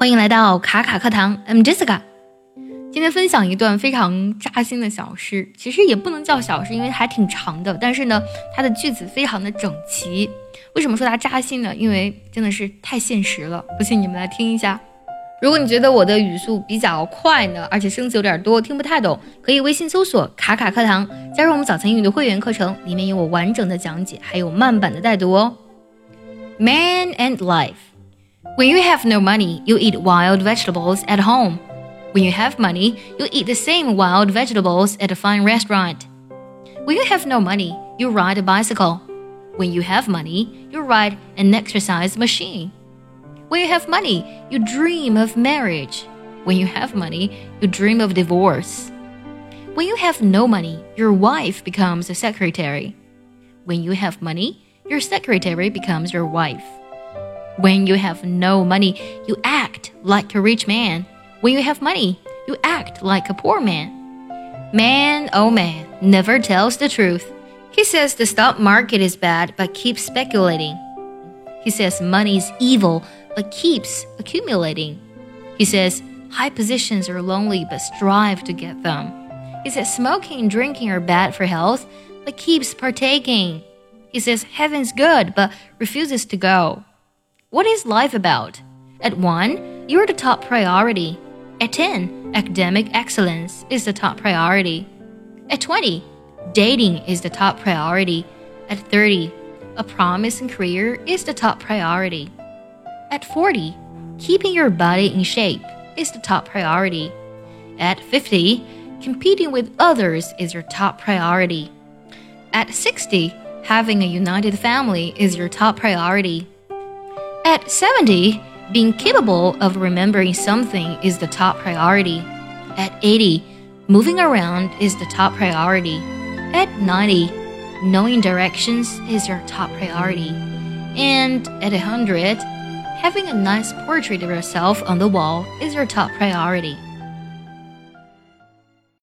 欢迎来到卡卡课堂，I'm Jessica。今天分享一段非常扎心的小诗，其实也不能叫小诗，因为还挺长的。但是呢，它的句子非常的整齐。为什么说它扎心呢？因为真的是太现实了。不信你们来听一下。如果你觉得我的语速比较快呢，而且声词有点多，听不太懂，可以微信搜索“卡卡课堂”，加入我们早餐英语的会员课程，里面有我完整的讲解，还有慢版的带读哦。Man and life。When you have no money, you eat wild vegetables at home. When you have money, you eat the same wild vegetables at a fine restaurant. When you have no money, you ride a bicycle. When you have money, you ride an exercise machine. When you have money, you dream of marriage. When you have money, you dream of divorce. When you have no money, your wife becomes a secretary. When you have money, your secretary becomes your wife. When you have no money, you act like a rich man. When you have money, you act like a poor man. Man, oh man, never tells the truth. He says the stock market is bad but keeps speculating. He says money is evil but keeps accumulating. He says high positions are lonely but strive to get them. He says smoking and drinking are bad for health but keeps partaking. He says heaven's good but refuses to go. What is life about? At 1, you're the top priority. At 10, academic excellence is the top priority. At 20, dating is the top priority. At 30, a promising career is the top priority. At 40, keeping your body in shape is the top priority. At 50, competing with others is your top priority. At 60, having a united family is your top priority. At 70, being capable of remembering something is the top priority. At 80, moving around is the top priority. At 90, knowing directions is your top priority. And at 100, having a nice portrait of yourself on the wall is your top priority.